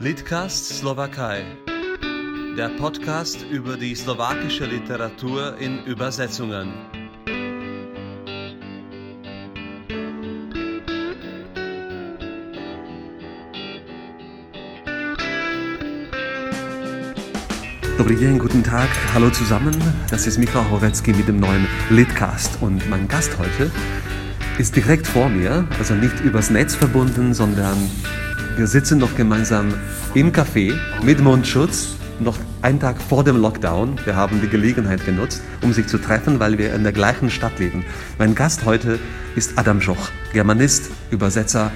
Litcast Slowakei. Der Podcast über die slowakische Literatur in Übersetzungen. Dzień, guten Tag, hallo zusammen. Das ist Michael Horecki mit dem neuen Litcast und mein Gast heute ist direkt vor mir, also nicht übers Netz verbunden, sondern wir sitzen noch gemeinsam im Café mit Mundschutz, noch einen Tag vor dem Lockdown. Wir haben die Gelegenheit genutzt, um sich zu treffen, weil wir in der gleichen Stadt leben. Mein Gast heute ist Adam Schoch, Germanist, Übersetzer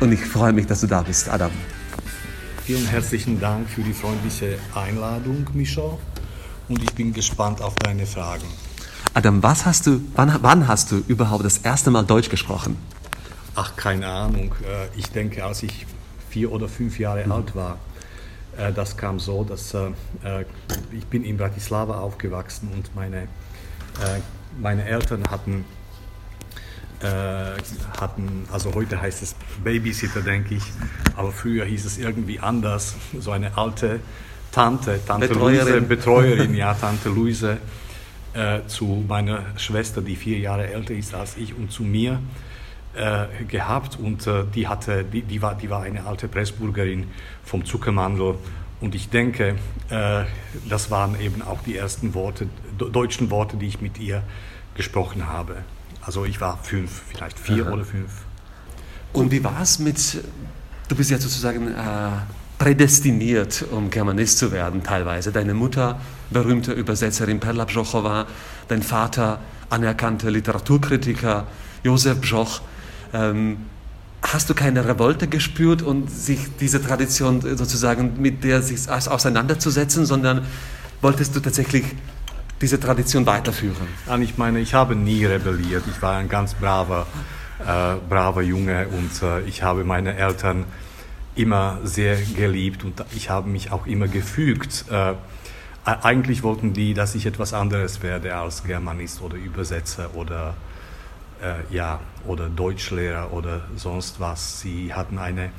und ich freue mich, dass du da bist, Adam. Vielen herzlichen Dank für die freundliche Einladung, Micha. Und ich bin gespannt auf deine Fragen. Adam, was hast du, wann, wann hast du überhaupt das erste Mal Deutsch gesprochen? Ach, keine Ahnung. Äh, ich denke, als ich vier oder fünf Jahre mhm. alt war, äh, das kam so, dass äh, ich bin in Bratislava aufgewachsen und meine, meine Eltern hatten hatten, also heute heißt es Babysitter, denke ich, aber früher hieß es irgendwie anders, so eine alte Tante, Tante Betreuerin. Luise, Betreuerin, ja, Tante Luise, äh, zu meiner Schwester, die vier Jahre älter ist als ich, und zu mir äh, gehabt. Und äh, die, hatte, die, die, war, die war eine alte Pressburgerin vom Zuckermandel. Und ich denke, äh, das waren eben auch die ersten Worte, deutschen Worte, die ich mit ihr gesprochen habe. Also ich war fünf, vielleicht vier Aha. oder fünf. Und wie war es mit, du bist ja sozusagen äh, prädestiniert, um Germanist zu werden teilweise. Deine Mutter, berühmte Übersetzerin Perla Bżochowa, dein Vater, anerkannter Literaturkritiker Josef Bżoch. Ähm, hast du keine Revolte gespürt und sich diese Tradition sozusagen mit der sich auseinanderzusetzen, sondern wolltest du tatsächlich diese Tradition weiterführen? Ich meine, ich habe nie rebelliert. Ich war ein ganz braver, äh, braver Junge und äh, ich habe meine Eltern immer sehr geliebt und ich habe mich auch immer gefügt. Äh, eigentlich wollten die, dass ich etwas anderes werde als Germanist oder Übersetzer oder äh, ja oder Deutschlehrer oder sonst was. Sie hatten eine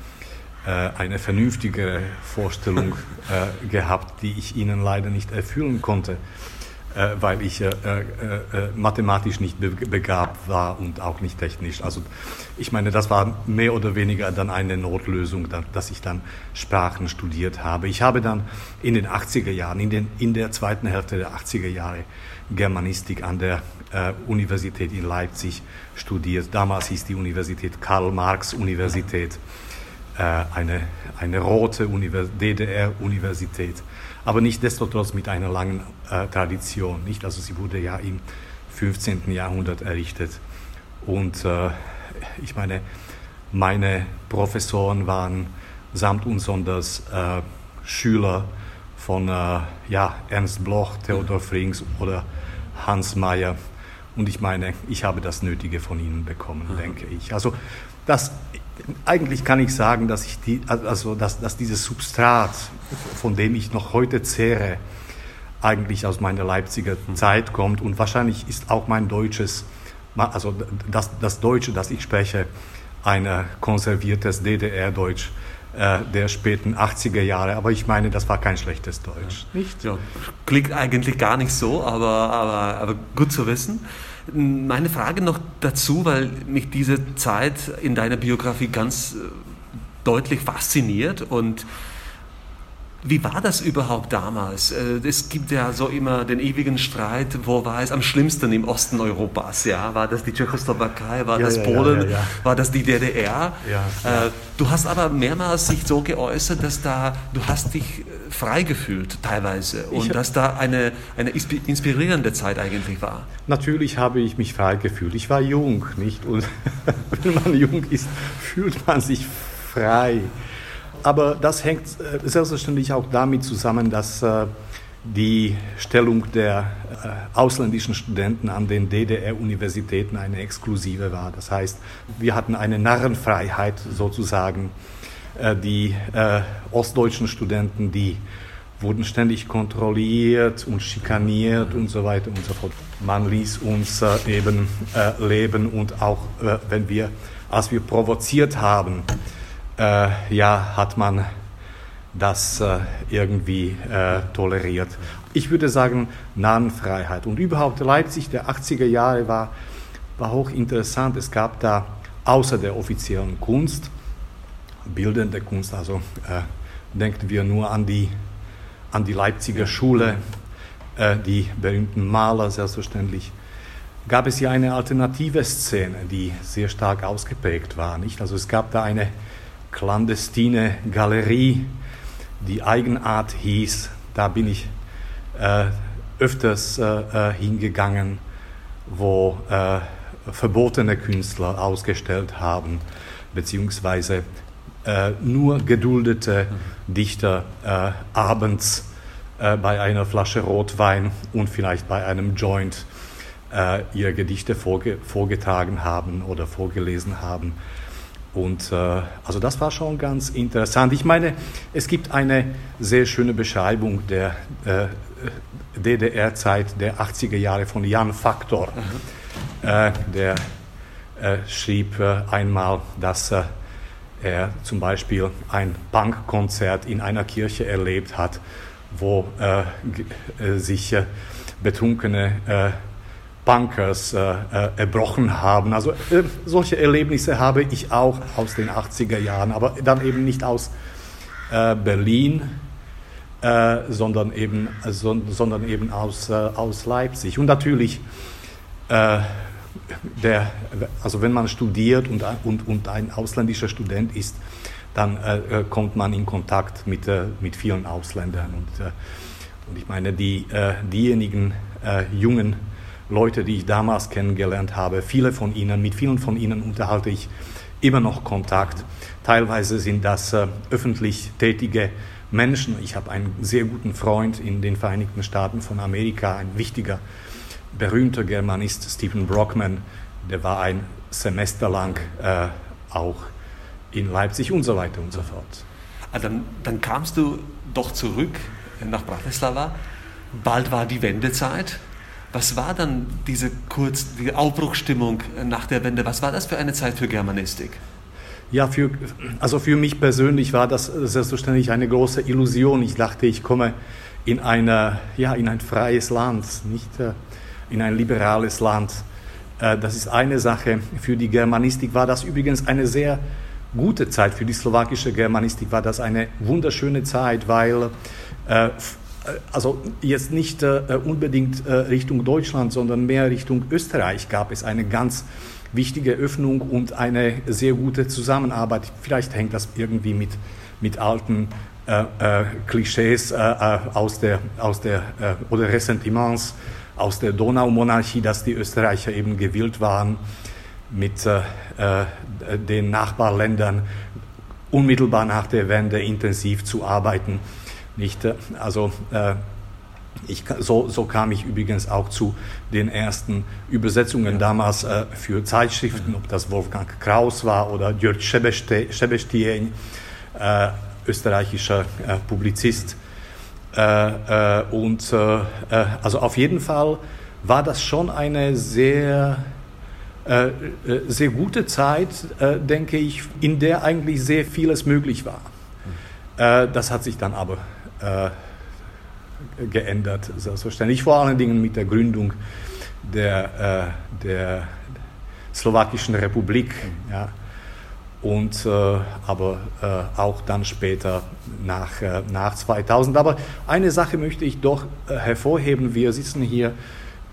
äh, eine vernünftigere Vorstellung äh, gehabt, die ich ihnen leider nicht erfüllen konnte. Äh, weil ich äh, äh, mathematisch nicht begabt war und auch nicht technisch. Also ich meine, das war mehr oder weniger dann eine Notlösung, dass ich dann Sprachen studiert habe. Ich habe dann in den 80er Jahren, in, den, in der zweiten Hälfte der 80er Jahre Germanistik an der äh, Universität in Leipzig studiert. Damals hieß die Universität Karl-Marx-Universität, äh, eine, eine rote DDR-Universität aber nicht destotrotz mit einer langen äh, Tradition. Nicht? Also sie wurde ja im 15. Jahrhundert errichtet. Und äh, ich meine, meine Professoren waren samt und sonders äh, Schüler von äh, ja, Ernst Bloch, Theodor Frings oder Hans Mayer. Und ich meine, ich habe das Nötige von ihnen bekommen, mhm. denke ich. Also das, eigentlich kann ich sagen, dass, ich die, also dass, dass dieses Substrat, von dem ich noch heute zehre, eigentlich aus meiner Leipziger Zeit kommt und wahrscheinlich ist auch mein deutsches, also das, das Deutsche, das ich spreche, ein konserviertes DDR-Deutsch äh, der späten 80er Jahre. Aber ich meine, das war kein schlechtes Deutsch. Ja. Nicht? Ja, klingt eigentlich gar nicht so, aber, aber, aber gut zu wissen. Meine Frage noch dazu, weil mich diese Zeit in deiner Biografie ganz äh, deutlich fasziniert und wie war das überhaupt damals? Äh, es gibt ja so immer den ewigen Streit, wo war es am schlimmsten im Osten Europas? Ja, war das die Tschechoslowakei, war ja, das ja, Polen, ja, war das die DDR? Äh, du hast aber mehrmals sich so geäußert, dass da du hast dich äh, frei gefühlt teilweise und dass da eine, eine inspirierende Zeit eigentlich war. Natürlich habe ich mich frei gefühlt. Ich war jung, nicht? Und wenn man jung ist, fühlt man sich frei. Aber das hängt äh, selbstverständlich auch damit zusammen, dass äh, die Stellung der äh, ausländischen Studenten an den DDR-Universitäten eine exklusive war. Das heißt, wir hatten eine Narrenfreiheit sozusagen. Die ostdeutschen Studenten, die wurden ständig kontrolliert und schikaniert und so weiter und so fort. Man ließ uns eben leben und auch wenn wir, als wir provoziert haben, äh, ja, hat man das äh, irgendwie äh, toleriert. Ich würde sagen, Narrenfreiheit. Und überhaupt Leipzig der 80er Jahre war, war hochinteressant. Es gab da außer der offiziellen Kunst, bildende Kunst, also äh, denken wir nur an die, an die Leipziger Schule, äh, die berühmten Maler selbstverständlich, gab es hier eine alternative Szene, die sehr stark ausgeprägt war. Nicht? Also es gab da eine clandestine Galerie, die Eigenart hieß. Da bin ich äh, öfters äh, äh hingegangen, wo äh, verbotene Künstler ausgestellt haben, beziehungsweise äh, nur geduldete Dichter äh, abends bei einer Flasche Rotwein und vielleicht bei einem Joint ihre Gedichte vorge vorgetragen haben oder vorgelesen haben. Und äh, also das war schon ganz interessant. Ich meine, es gibt eine sehr schöne Beschreibung der äh, DDR-Zeit der 80er Jahre von Jan Faktor. Äh, der äh, schrieb äh, einmal, dass äh, er zum Beispiel ein Punkkonzert in einer Kirche erlebt hat, wo sich betrunkene Bunkers äh, äh, erbrochen haben. Also äh, solche Erlebnisse habe ich auch aus den 80er Jahren, aber dann eben nicht aus äh, Berlin, äh, sondern, eben, so, sondern eben aus, äh, aus Leipzig. Und natürlich, der, also wenn man studiert und, und, und ein ausländischer Student ist, dann kommt man in Kontakt mit, mit vielen Ausländern. Und, und ich meine, die, diejenigen jungen Leute, die ich damals kennengelernt habe. Viele von ihnen, mit vielen von ihnen unterhalte ich immer noch Kontakt. Teilweise sind das äh, öffentlich tätige Menschen. Ich habe einen sehr guten Freund in den Vereinigten Staaten von Amerika, ein wichtiger, berühmter Germanist, Stephen Brockman, der war ein Semester lang äh, auch in Leipzig und so weiter und so fort. Ah, dann, dann kamst du doch zurück nach Bratislava. Bald war die Wendezeit. Was war dann diese kurz, die Aufbruchstimmung nach der Wende? Was war das für eine Zeit für Germanistik? Ja, für, also für mich persönlich war das selbstverständlich eine große Illusion. Ich dachte, ich komme in, eine, ja, in ein freies Land, nicht äh, in ein liberales Land. Äh, das ist eine Sache. Für die Germanistik war das übrigens eine sehr gute Zeit. Für die slowakische Germanistik war das eine wunderschöne Zeit, weil äh, also jetzt nicht äh, unbedingt äh, Richtung Deutschland, sondern mehr Richtung Österreich gab es eine ganz wichtige Öffnung und eine sehr gute Zusammenarbeit. Vielleicht hängt das irgendwie mit, mit alten äh, äh, Klischees äh, aus der, aus der, oder Ressentiments aus der Donaumonarchie, dass die Österreicher eben gewillt waren, mit den Nachbarländern unmittelbar nach der Wende intensiv zu arbeiten. Nicht? Also äh, ich, so, so, kam ich übrigens auch zu den ersten Übersetzungen ja. damals äh, für Zeitschriften, ob das Wolfgang Kraus war oder Jörg Schebestien, äh, österreichischer äh, Publizist. Äh, äh, und also auf jeden Fall war das schon eine sehr, sehr gute Zeit, denke ich, in der eigentlich sehr vieles möglich war. das hat sich dann aber äh, geändert, selbstverständlich. Vor allen Dingen mit der Gründung der, äh, der Slowakischen Republik. Ja. Und äh, aber äh, auch dann später nach, äh, nach 2000. Aber eine Sache möchte ich doch äh, hervorheben. Wir sitzen hier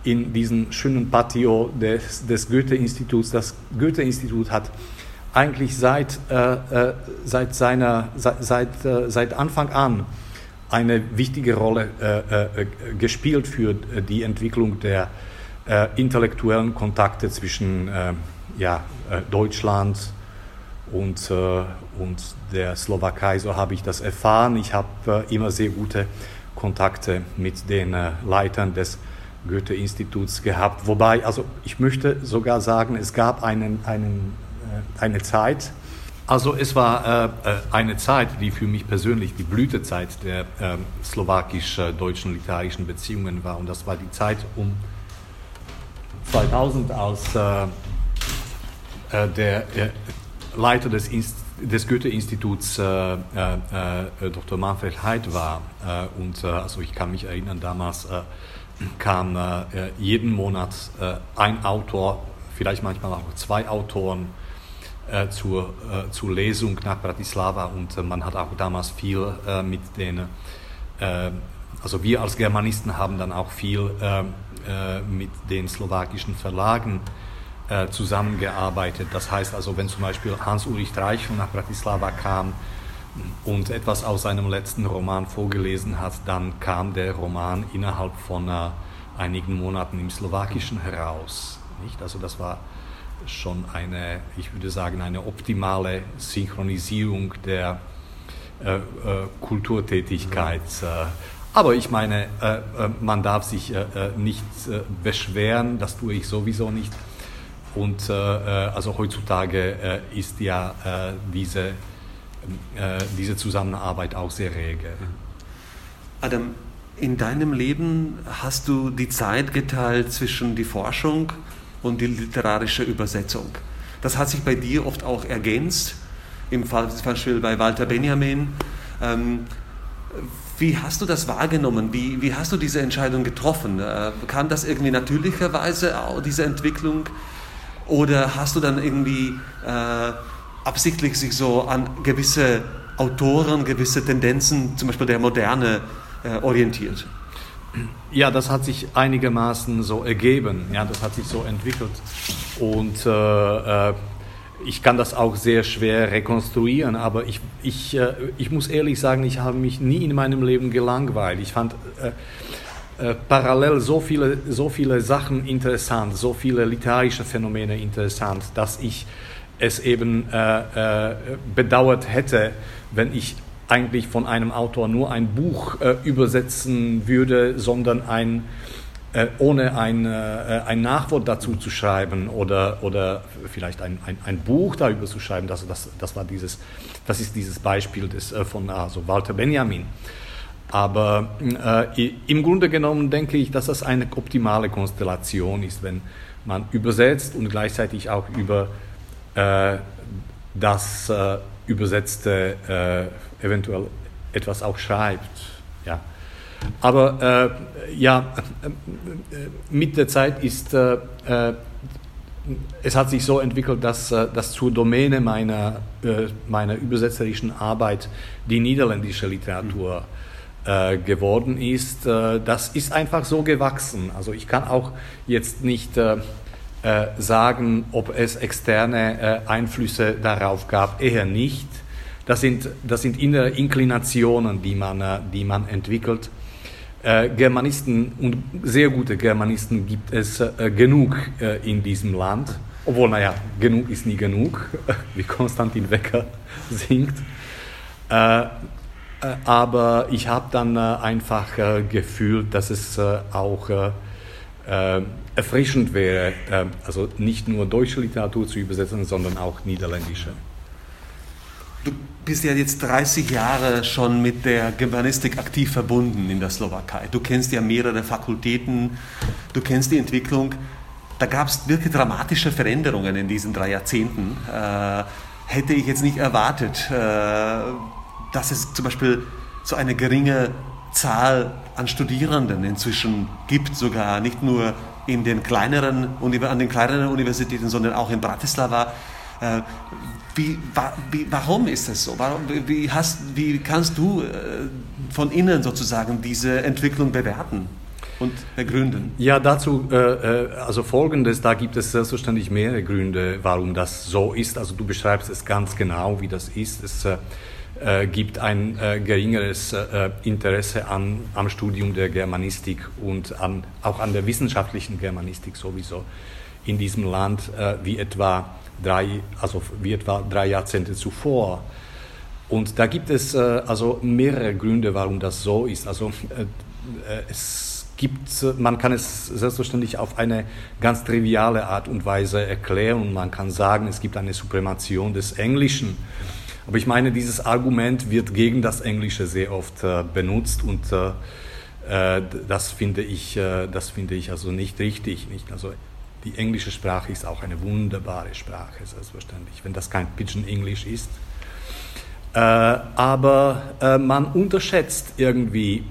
in diesem schönen Patio des, des Goethe-Instituts. Das Goethe-Institut hat eigentlich seit, seit, seiner, seit, seit Anfang an eine wichtige Rolle äh, äh, gespielt für äh, die Entwicklung der äh, intellektuellen Kontakte zwischen äh, ja, äh, Deutschland und, und der Slowakei. So habe ich das erfahren. Ich habe immer sehr gute Kontakte mit den Leitern des Goethe-Instituts gehabt. Wobei, also ich möchte sogar sagen, es gab einen, einen, eine Zeit, also es war äh, äh, eine Zeit, die für mich persönlich die Blütezeit der äh, slowakisch-deutschen literarischen Beziehungen war. Und das war die Zeit um 2000, als äh, äh der Leiter des des Goethe-Instituts äh, Dr. Manfred Heid war. und also ich kann mich erinnern, damals kam jeden Monat ein Autor, vielleicht manchmal auch zwei Autoren zur, zur Lesung nach Bratislava und man hat auch damals viel mit den also wir als Germanisten haben dann auch viel äh, äh, mit den slowakischen Verlagen äh, zusammengearbeitet. Das heißt also, wenn zum Beispiel Hans-Ulrich Dreichel nach Bratislava kam und etwas aus seinem letzten Roman vorgelesen hat, dann kam der Roman innerhalb von äh, einigen Monaten im Slowakischen heraus. Nicht? Also das war schon eine, ich würde sagen, eine optimale Synchronisierung der äh, äh, Kulturtätigkeit. Äh, aber ich meine, äh, äh, man darf sich nicht beschweren, das tue ich sowieso nicht. Und also heutzutage ist ja diese, diese Zusammenarbeit auch sehr rege. Adam, in deinem Leben hast du die Zeit geteilt zwischen die Forschung und die literarische Übersetzung. Das hat sich bei dir oft auch ergänzt, im Fall zum Beispiel bei Walter Benjamin. Ähm, wie hast du das wahrgenommen? Wie, wie hast du diese Entscheidung getroffen? Äh, kam das irgendwie natürlicherweise, diese Entwicklung? Oder hast du dann irgendwie äh, absichtlich sich so an gewisse Autoren, gewisse Tendenzen, zum Beispiel der Moderne, äh, orientiert? Ja, das hat sich einigermaßen so ergeben. Ja, das hat sich so entwickelt. Und äh, äh ich kann das auch sehr schwer rekonstruieren, aber ich, ich, äh, ich muss ehrlich sagen, ich habe mich nie in meinem Leben gelangweilt. Ich fand äh, äh, parallel so viele, so viele Sachen interessant, so viele literarische Phänomene interessant, dass ich es eben äh, bedauert hätte, wenn ich eigentlich von einem Autor nur ein Buch äh, übersetzen würde, sondern ein äh, ohne ein, äh, ein Nachwort dazu zu schreiben oder, oder vielleicht ein, ein, ein Buch darüber zu schreiben. Das, das, das, war dieses, das ist dieses Beispiel des, äh, von also Walter Benjamin. Aber äh, im Grunde genommen denke ich, dass das eine optimale Konstellation ist, wenn man übersetzt und gleichzeitig auch über äh, das Übersetzte äh, eventuell etwas auch schreibt. Ja. Aber äh, ja, äh, mit der Zeit ist, äh, äh, es hat sich so entwickelt, dass, äh, dass zur Domäne meiner, meiner übersetzerischen Arbeit die niederländische Literatur geworden ist. das ist einfach so gewachsen. Also ich kann auch jetzt nicht sagen, ob es externe Einflüsse darauf gab, eher nicht. Das sind, das sind innere Inklinationen, die man, die man entwickelt äh, Germanisten und sehr gute Germanisten gibt es äh, genug äh, in diesem Land. Obwohl, naja, genug ist nie genug, wie Konstantin Wecker singt. Äh, äh, aber ich habe dann einfach gefühlt, dass es auch erfrischend wäre, also nicht nur deutsche Literatur zu übersetzen, sondern auch niederländische. Du bist ja jetzt 30 Jahre schon mit der Germanistik aktiv verbunden in der Slowakei. Du kennst ja mehrere Fakultäten, du kennst die Entwicklung. Da gab es wirklich dramatische Veränderungen in diesen drei Jahrzehnten. Äh, hätte ich jetzt nicht erwartet, äh, dass es zum Beispiel so eine geringe Zahl an Studierenden inzwischen gibt, sogar nicht nur in den kleineren, an den kleineren Universitäten, sondern auch in Bratislava. Äh, wie, wie, warum ist das so? Warum, wie, hast, wie kannst du äh, von innen sozusagen diese Entwicklung bewerten? und begründen? Ja, dazu äh, also Folgendes, da gibt es selbstverständlich mehrere Gründe, warum das so ist. Also du beschreibst es ganz genau, wie das ist. Es äh, gibt ein äh, geringeres äh, Interesse an, am Studium der Germanistik und an, auch an der wissenschaftlichen Germanistik sowieso in diesem Land, äh, wie etwa drei, also wie etwa drei Jahrzehnte zuvor. Und da gibt es äh, also mehrere Gründe, warum das so ist. Also es gibt, man kann es selbstverständlich auf eine ganz triviale Art und Weise erklären man kann sagen, es gibt eine Supremation des Englischen. Aber ich meine, dieses Argument wird gegen das Englische sehr oft äh, benutzt und äh, äh das finde ich, das finde ich also nicht richtig. Nicht? Also die englische Sprache ist auch eine wunderbare Sprache, selbstverständlich. Wenn das kein Pidgin English ist, Äh, aber äh, man unterschätzt irgendwie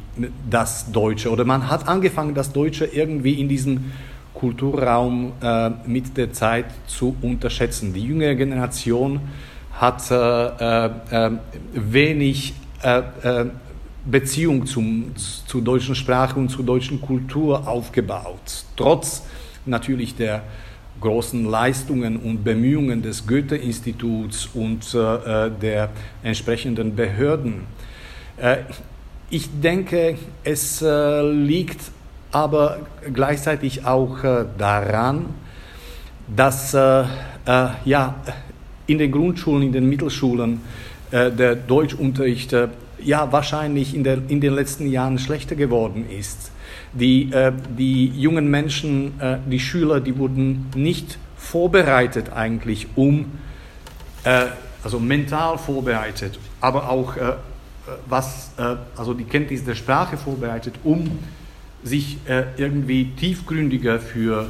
das Deutsche oder man hat angefangen, das Deutsche irgendwie in diesem Kulturraum äh, mit der Zeit zu unterschätzen. Die jüngere Generation hat äh, äh, wenig Beziehung zum, zur deutschen Sprache und zur deutschen Kultur aufgebaut, trotz natürlich der großen Leistungen und Bemühungen des Goethe-Instituts und äh, der entsprechenden Behörden. Äh, ich denke, es äh, liegt aber gleichzeitig auch äh, daran, dass äh, äh, ja, in den Grundschulen, in den Mittelschulen der Deutschunterricht ja wahrscheinlich in, der, in den letzten Jahren schlechter geworden ist. Die, äh, die jungen Menschen, äh, die Schüler, die wurden nicht vorbereitet eigentlich, um, äh, also mental vorbereitet, aber auch äh, was, äh, also die Kenntnis der Sprache vorbereitet, um sich äh, irgendwie tiefgründiger für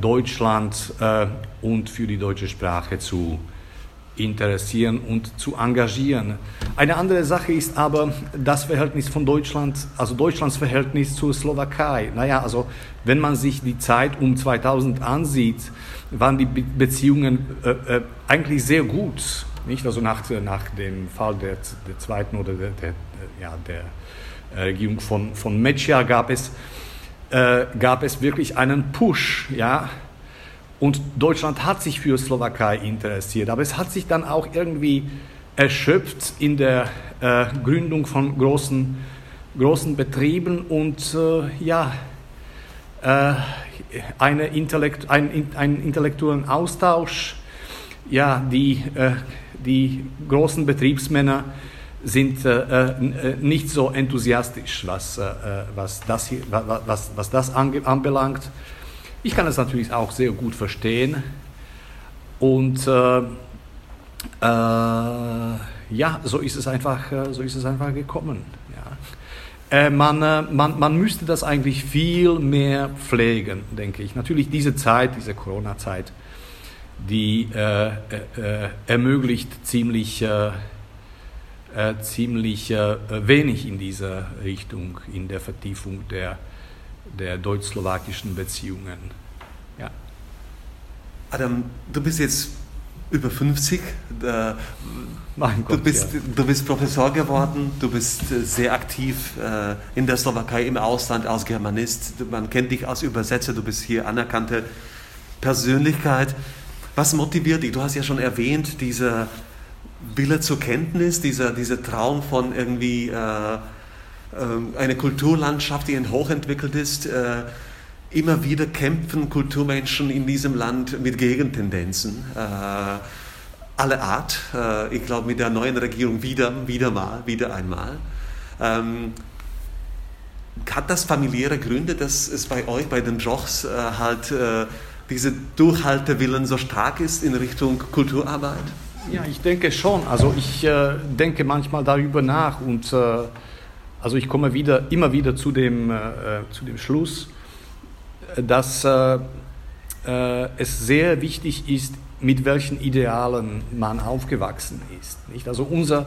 Deutschland und für die deutsche Sprache zu interessieren und zu engagieren. Eine andere Sache ist aber das Verhältnis von Deutschland, also Deutschlands Verhältnis zur Slowakei. Naja, also wenn man sich die Zeit um 2000 ansieht, waren die Beziehungen äh, äh, eigentlich sehr gut. Nicht? Also nach, nach dem Fall der, der zweiten oder der, der, ja, der äh, Regierung von, von Meccia gab es, äh, gab es wirklich einen Push, ja, und Deutschland hat sich für Slowakei interessiert, aber es hat sich dann auch irgendwie erschöpft in der äh, Gründung von großen, großen Betrieben und äh, ja, äh, eine Intellekt, ein, einen intellektuellen Austausch. Ja, die, äh, die großen Betriebsmänner sind äh, äh, nicht so enthusiastisch, was, was das, hier, was, was das anbelangt. Ich kann es natürlich auch sehr gut verstehen. Und äh, äh, ja, so ist es einfach, äh, so ist es einfach gekommen. Ja. Äh, man, äh, man, man müsste das eigentlich viel mehr pflegen, denke ich. Natürlich diese Zeit, diese Corona-Zeit, die äh, ermöglicht ziemlich, ziemlich wenig in dieser Richtung, in der Vertiefung der der deutsch-slowakischen Beziehungen. Ja. Adam, du bist jetzt über 50. Äh, Gott, du, bist, ja. du bist Professor geworden, du bist äh, sehr aktiv äh, in der Slowakei, im Ausland als Germanist. Man kennt dich als Übersetzer, du bist hier anerkannte Persönlichkeit. Was motiviert dich? Du hast ja schon erwähnt, dieser Wille zur Kenntnis, dieser, dieser Traum von irgendwie äh, ähm, eine Kulturlandschaft, die hochentwickelt ist. Äh, immer wieder kämpfen Kulturmenschen in diesem Land mit Gegentendenzen äh, aller Art. Äh, ich glaube, mit der neuen Regierung wieder, wieder mal, wieder einmal. Ähm, hat das familiäre Gründe, dass es bei euch, bei den Jochs, halt diese Durchhaltewillen so stark ist in Richtung Kulturarbeit? Ja, ich denke schon. Also ich äh, denke manchmal darüber nach und äh, also ich komme wieder, immer wieder zu dem, äh, zu dem Schluss, dass äh, äh, es sehr wichtig ist, mit welchen Idealen man aufgewachsen ist. Nicht? Also unser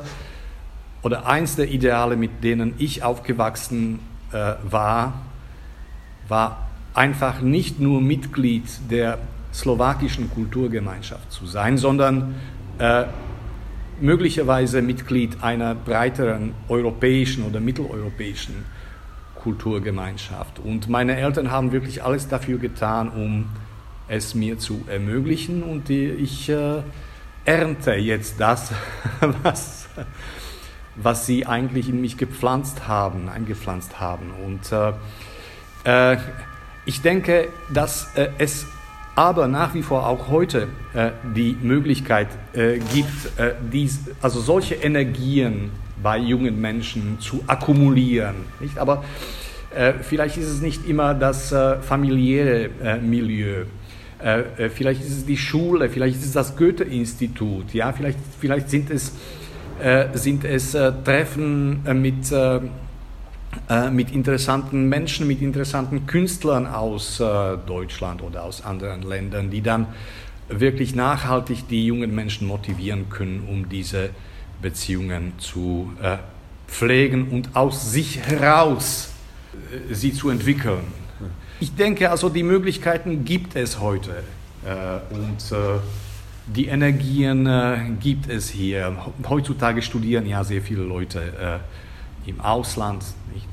oder eins der Ideale, mit denen ich aufgewachsen äh, war, war einfach nicht nur Mitglied der slowakischen Kulturgemeinschaft zu sein, sondern äh, möglicherweise Mitglied einer breiteren europäischen oder mitteleuropäischen Kulturgemeinschaft. Und meine Eltern haben wirklich alles dafür getan, um es mir zu ermöglichen. Und ich äh, ernte jetzt das, was, was sie eigentlich in mich gepflanzt haben, eingepflanzt haben. Und äh, äh ich denke, dass äh, es aber nach wie vor auch heute äh, die Möglichkeit äh, gibt, äh, dies, also solche Energien bei jungen Menschen zu akkumulieren. Nicht? Aber äh, vielleicht ist es nicht immer das äh, familiäre äh, Milieu. vielleicht ist es die Schule, vielleicht ist es das Goethe-Institut, ja? vielleicht, vielleicht sind es, sind es Treffen mit mit interessanten Menschen, mit interessanten Künstlern aus äh, Deutschland oder aus anderen Ländern, die dann wirklich nachhaltig die jungen Menschen motivieren können, um diese Beziehungen zu äh, pflegen und aus sich heraus äh, sie zu entwickeln. Ich denke also, die Möglichkeiten gibt es heute äh, und äh, die Energien äh, gibt es hier. Heutzutage studieren ja sehr viele Leute äh, im Ausland. Nicht?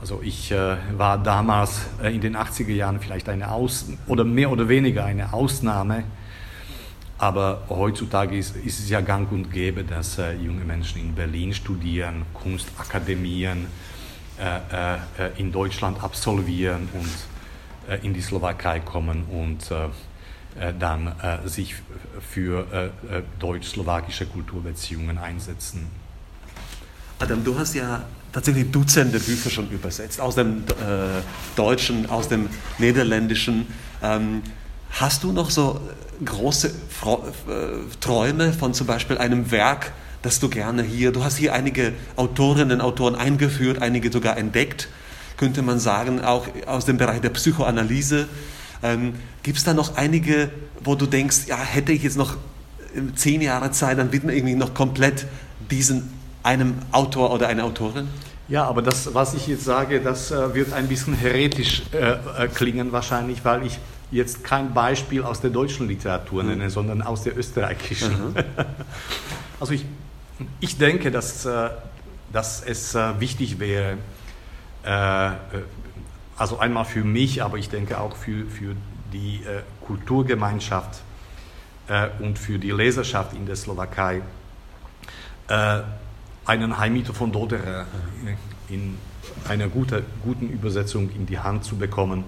Also ich äh, war damals äh, in den 80er Jahren vielleicht eine Aus oder mehr oder weniger eine Ausnahme, aber heutzutage ist, ist es ja gang und gäbe, dass äh, junge Menschen in Berlin studieren, Kunstakademien äh, äh, in Deutschland absolvieren und äh, in die Slowakei kommen und dann sich für deutsch-slowakische Kulturbeziehungen einsetzen. Adam, du hast ja tatsächlich Dutzende Bücher schon übersetzt, aus dem äh, Deutschen, aus dem Niederländischen. Ähm, hast du noch so große Fro äh, Träume von zum Beispiel einem Werk, das du gerne hier, du hast hier einige Autorinnen und Autoren eingeführt, einige sogar entdeckt, könnte man sagen, auch aus dem Bereich der Psychoanalyse. Ähm, Gibt es da noch einige, wo du denkst, ja, hätte ich jetzt noch zehn Jahre Zeit, dann widme ich mich noch komplett diesen einem Autor oder einer Autorin? Ja, aber das, was ich jetzt sage, das äh, wird ein bisschen heretisch äh, äh, klingen wahrscheinlich, weil ich jetzt kein Beispiel aus der deutschen Literatur nenne, mhm. sondern aus der österreichischen. Mhm. also ich, ich denke, dass, äh, dass es wichtig wäre, äh, also einmal für mich, aber ich denke auch für, für die Kulturgemeinschaft und für die Leserschaft in der Slowakei, einen Heimito von Doderer in einer gute, guten Übersetzung in die Hand zu bekommen.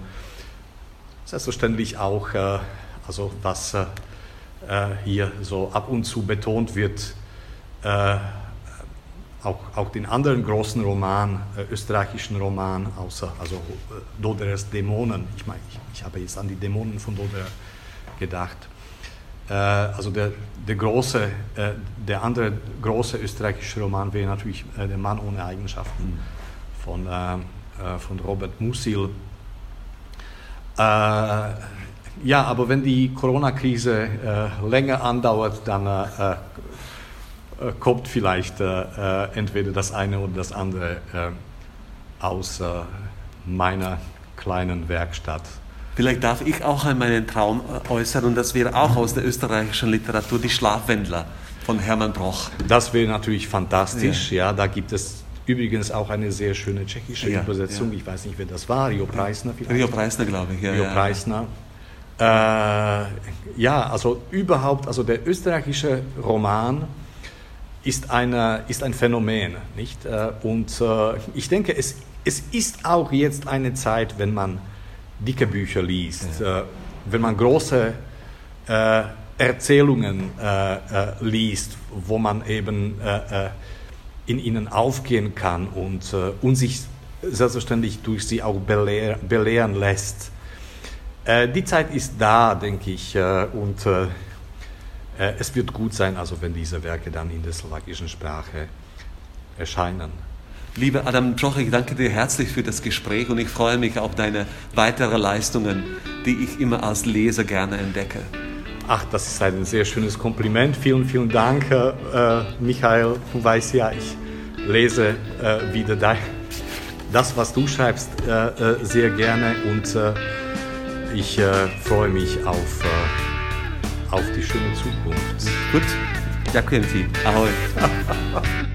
Selbstverständlich auch, äh, also was äh, hier so ab und zu betont wird, äh, auch, auch den anderen großen Roman, äh, österreichischen Roman, außer also äh, Doderers Dämonen. Ich meine, ich, ich, habe jetzt an die Dämonen von Doderer gedacht. Äh, also der, der große, äh, der andere große österreichische Roman wäre natürlich äh, Der Mann ohne Eigenschaften von, von Robert Musil. ja, aber wenn die Corona-Krise länger andauert, dann kommt vielleicht entweder das eine oder das andere aus meiner kleinen Werkstatt. Vielleicht darf ich auch einmal einen Traum äh, äußern und das wäre auch aus der österreichischen Literatur die Schlafwändler von Hermann Broch. Das wäre natürlich fantastisch, ja. ja. Da gibt es übrigens auch eine sehr schöne tschechische ja, Übersetzung. Ja. Ich weiß nicht, wer das war. Rio Preisner vielleicht. Rio Preisner, glaube ich. Ja, Rio Preisner. Äh, ja, also überhaupt, also der österreichische Roman ist, eine, ist ein Phänomen, nicht? Äh, und äh, ich denke, es, es ist auch jetzt eine Zeit, wenn man dicke Bücher liest, ja. äh, wenn man große äh, Erzählungen äh, äh liest, wo man eben äh, in ihnen aufgehen kann und, und sich selbstverständlich durch sie auch belehr, belehren lässt. die Zeit ist da, denke ich, und es wird gut sein, also wenn diese Werke dann in der slowakischen Sprache erscheinen. Lieber Adam Troch, ich danke dir herzlich für das Gespräch und ich freue mich auf deine weiteren Leistungen, die ich immer als Leser gerne entdecke. Ach, das ist ein sehr schönes Kompliment. Vielen, vielen Dank, äh, Michael. Du weißt ja, ich lese äh, wieder da, das, was du schreibst, äh, äh sehr gerne und äh, ich äh, freue mich auf, auf die schöne Zukunft. Gut, ti. Ahoj.